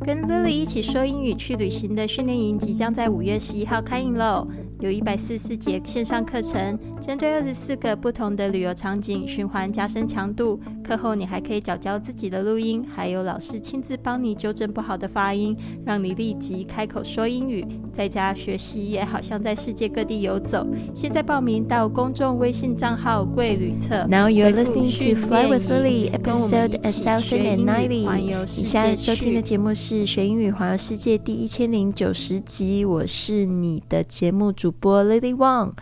跟 Lily 一起说英语去旅行的训练营即将在五月十一号开营喽！有一百四十四节线上课程，针对二十四个不同的旅游场景循环加深强度。课后你还可以找教自己的录音，还有老师亲自帮你纠正不好的发音，让你立即开口说英语。在家学习也好像在世界各地游走。现在报名到公众微信账号“贵旅特”。Now you're listening to Fly with Lily, episode a thousand and ninety。你现在收听的节目是《学英语环游世界》第一千零九十集。我是你的节目主播 Lily Wang。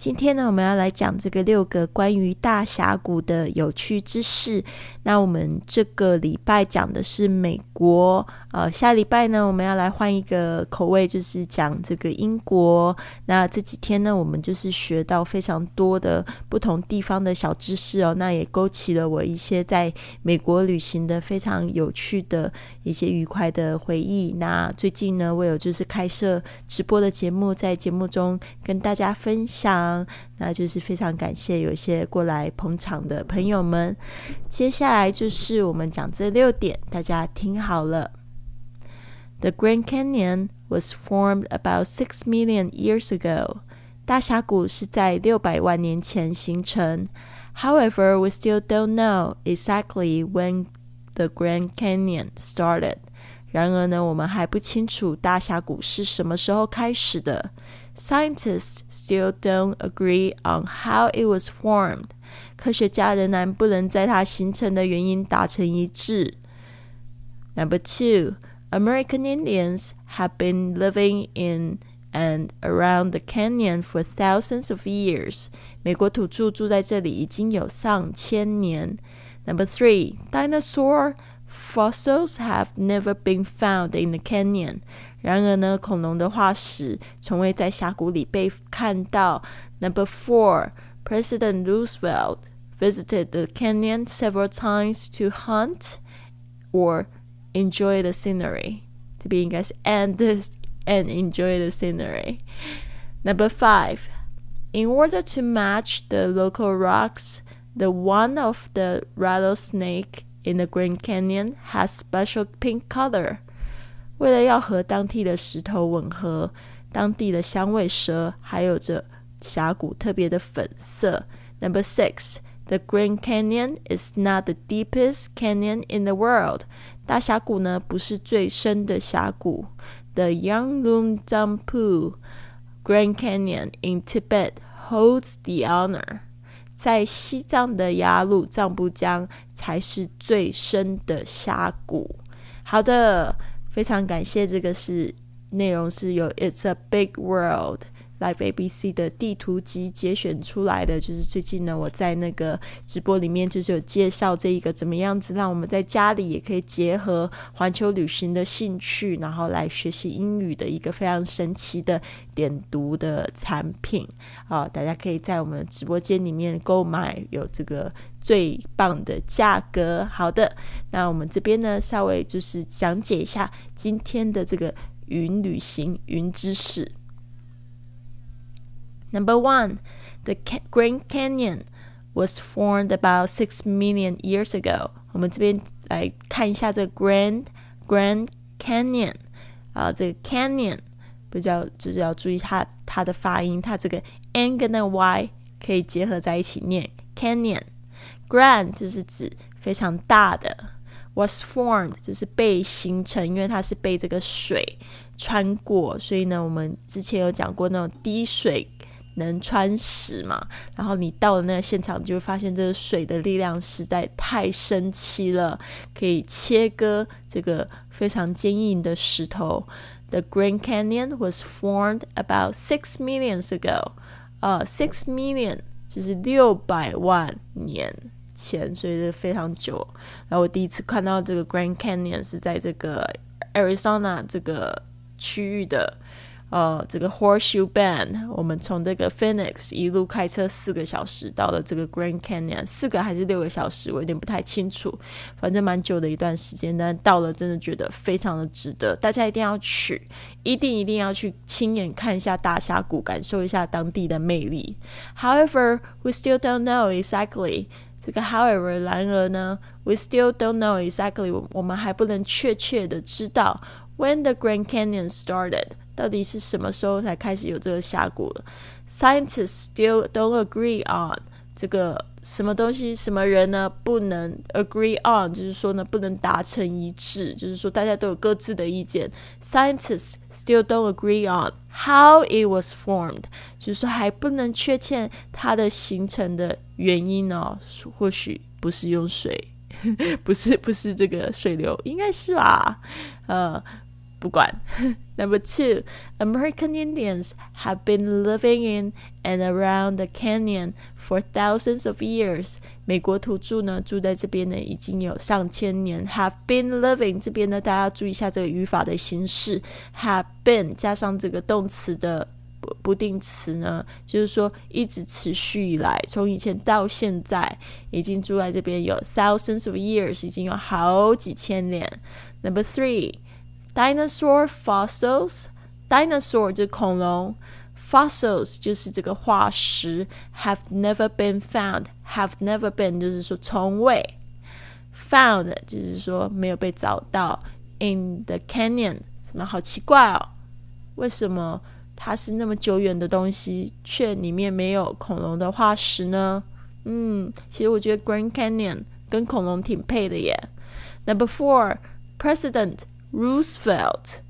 今天呢，我们要来讲这个六个关于大峡谷的有趣知识。那我们这个礼拜讲的是美国，呃，下礼拜呢，我们要来换一个口味，就是讲这个英国。那这几天呢，我们就是学到非常多的不同地方的小知识哦。那也勾起了我一些在美国旅行的非常有趣的一些愉快的回忆。那最近呢，我有就是开设直播的节目，在节目中跟大家分享。那就是非常感谢有一些过来捧场的朋友们。接下来就是我们讲这六点，大家听好了。The Grand Canyon was formed about six million years ago。大峡谷是在六百万年前形成。However, we still don't know exactly when the Grand Canyon started。然而呢，我们还不清楚大峡谷是什么时候开始的。 Scientists still don't agree on how it was formed. 科学家仍然不能在它形成的原因达成一致。Number two, American Indians have been living in and around the canyon for thousands of years. 美国土着住在这里已经有上千年。Number three, dinosaur fossils have never been found in the canyon. 然而呢，恐龙的化石从未在峡谷里被看到。Number four, President Roosevelt visited the canyon several times to hunt or enjoy the scenery. 这边应该是 and and enjoy the scenery. Number five, in order to match the local rocks, the one of the rattlesnake in the Grand Canyon has special pink color. 为了要和当地的石头吻合，当地的响尾蛇还有着峡谷特别的粉色。Number six, the Grand Canyon is not the deepest canyon in the world. 大峡谷呢不是最深的峡谷。The Yanglunjangpu Grand Canyon in Tibet holds the honor. 在西藏的雅鲁藏布江才是最深的峡谷。好的。非常感谢，这个是内容是有 It's a Big World Live ABC 的地图集节选出来的。就是最近呢，我在那个直播里面就是有介绍这一个怎么样子，让我们在家里也可以结合环球旅行的兴趣，然后来学习英语的一个非常神奇的点读的产品啊！大家可以在我们直播间里面购买，有这个。最棒的价格。好的，那我们这边呢，稍微就是讲解一下今天的这个云旅行云知识。Number one, the Grand Canyon was formed about six million years ago。我们这边来看一下这个 Grand Grand Canyon 啊，这个 Canyon 比较就是要注意它它的发音，它这个 n 跟那个 y 可以结合在一起念 Canyon。Grand 就是指非常大的，was formed 就是被形成，因为它是被这个水穿过，所以呢，我们之前有讲过那种滴水 能穿石嘛。然后你到了那个现场，就会发现这个水的力量实在太神奇了，可以切割这个非常坚硬的石头。The Grand Canyon was formed about six millions ago，呃，six million 就是六百万年。前，所以是非常久。然后我第一次看到这个 Grand Canyon 是在这个 Arizona 这个区域的，呃，这个 Horseshoe Bend。我们从这个 Phoenix 一路开车四个小时到了这个 Grand Canyon，四个还是六个小时，我有点不太清楚。反正蛮久的一段时间，但到了真的觉得非常的值得，大家一定要去，一定一定要去亲眼看一下大峡谷，感受一下当地的魅力。However, we still don't know exactly. 这个 however，然而呢，we still don't know exactly，我们还不能确切的知道 when the Grand Canyon started，到底是什么时候才开始有这个峡谷了。Scientists still don't agree on 这个什么东西，什么人呢？不能 agree on，就是说呢，不能达成一致，就是说大家都有各自的意见。Scientists still don't agree on how it was formed，就是说还不能确切它的形成的原因哦。或许不是用水，不是不是这个水流，应该是吧？呃。不管。Number two, American Indians have been living in and around the canyon for thousands of years. 美国土着呢住在这边呢已经有上千年。Have been living 这边呢，大家注意一下这个语法的形式。Have been 加上这个动词的不不定词呢，就是说一直持续以来，从以前到现在，已经住在这边有 thousands of years，已经有好几千年。Number three. Dinosaur fossils，dinosaur 就是恐龙，fossils 就是这个化石，have never been found，have never been 就是说从未，found 就是说没有被找到，in the canyon 什么好奇怪哦？为什么它是那么久远的东西，却里面没有恐龙的化石呢？嗯，其实我觉得 Grand Canyon 跟恐龙挺配的耶。Number four，President。 Roosevelt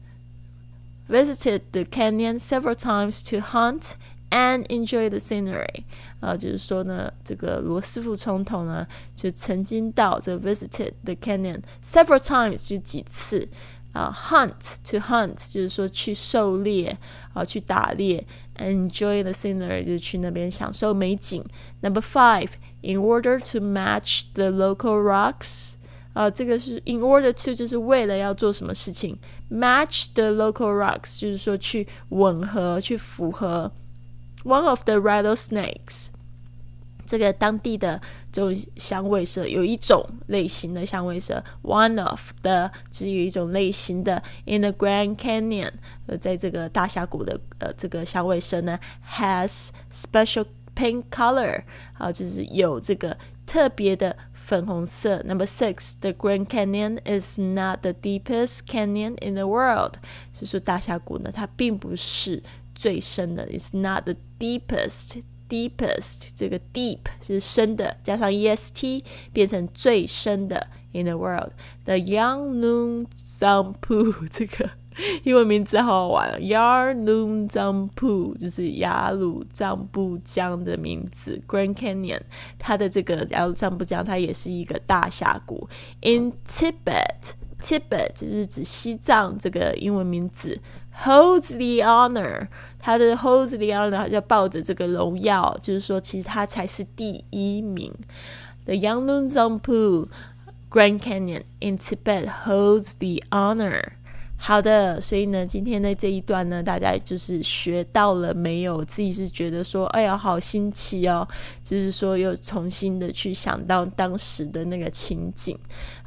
visited the canyon several times to hunt and enjoy the scenery。啊，就是说呢，这个罗斯福总统呢，就曾经到这 visited the canyon several times，就几次啊，hunt to hunt，就是说去狩猎啊，去打猎，enjoy the scenery，就是去那边享受美景。Number five, in order to match the local rocks。 啊，这个是 in order to 就是为了要做什么事情，match the local rocks 就是说去吻合、去符合 one of the rattlesnakes 这个当地的这种响尾蛇有一种类型的响尾蛇，one of the 只有一种类型的 in the Grand Canyon 呃，在这个大峡谷的呃这个响尾蛇呢 has special pink color 啊，就是有这个特别的。粉红色。Number six, the Grand Canyon is not the deepest canyon in the world。是说大峡谷呢，它并不是最深的。It's not the deepest。deepest 这个 deep 是深的，加上 est 变成最深的 in the world。The Yangtze Zampu 这个 英文名字好好玩，Yarlung Zampu 就是雅鲁藏布江的名字。Grand Canyon 它的这个雅鲁藏布江，它也是一个大峡谷。In Tibet，Tibet 就是指西藏这个英文名字。Holds the honor，它的 Holds the honor 要抱着这个荣耀，就是说其实它才是第一名。The Yarlung Zampu Grand Canyon in Tibet holds the honor. 好的，所以呢，今天的这一段呢，大家就是学到了没有？自己是觉得说，哎呀，好新奇哦，就是说又重新的去想到当时的那个情景。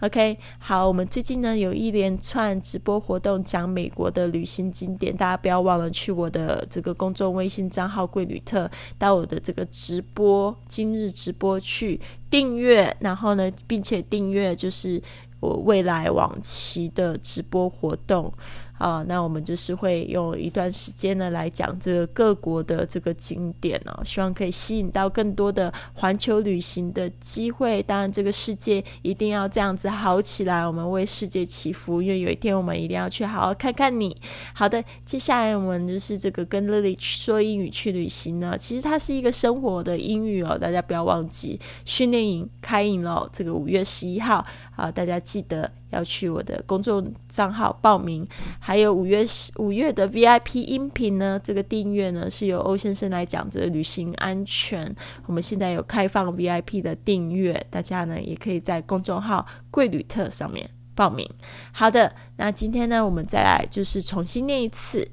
OK，好，我们最近呢有一连串直播活动，讲美国的旅行景点，大家不要忘了去我的这个公众微信账号“贵旅特”到我的这个直播今日直播去订阅，然后呢，并且订阅就是。我未来往期的直播活动。啊，那我们就是会用一段时间呢来讲这个各国的这个景点哦，希望可以吸引到更多的环球旅行的机会。当然，这个世界一定要这样子好起来，我们为世界祈福，因为有一天我们一定要去好好看看你。好的，接下来我们就是这个跟 Lily 说英语去旅行呢，其实它是一个生活的英语哦，大家不要忘记训练营开营了，这个五月十一号啊，大家记得。要去我的公众账号报名，还有五月五月的 VIP 音频呢？这个订阅呢是由欧先生来讲这个旅行安全。我们现在有开放 VIP 的订阅，大家呢也可以在公众号贵旅特上面报名。好的，那今天呢我们再来就是重新念一次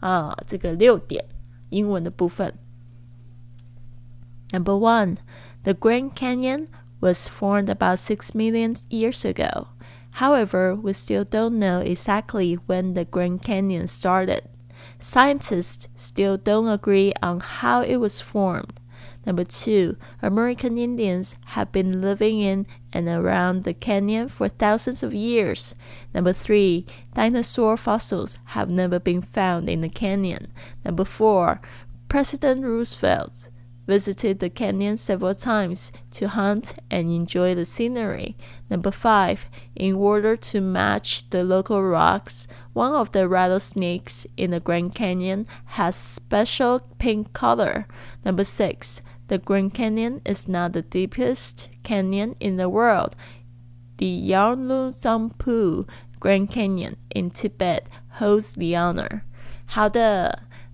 啊，这个六点英文的部分。Number one, the Grand Canyon. Was formed about 6 million years ago. However, we still don't know exactly when the Grand Canyon started. Scientists still don't agree on how it was formed. Number two, American Indians have been living in and around the canyon for thousands of years. Number three, dinosaur fossils have never been found in the canyon. Number four, President Roosevelt visited the canyon several times to hunt and enjoy the scenery. Number five, in order to match the local rocks, one of the rattlesnakes in the Grand Canyon has special pink color. Number six, the Grand Canyon is not the deepest canyon in the world. The Yarludzangpu Grand Canyon in Tibet holds the honor. 好的。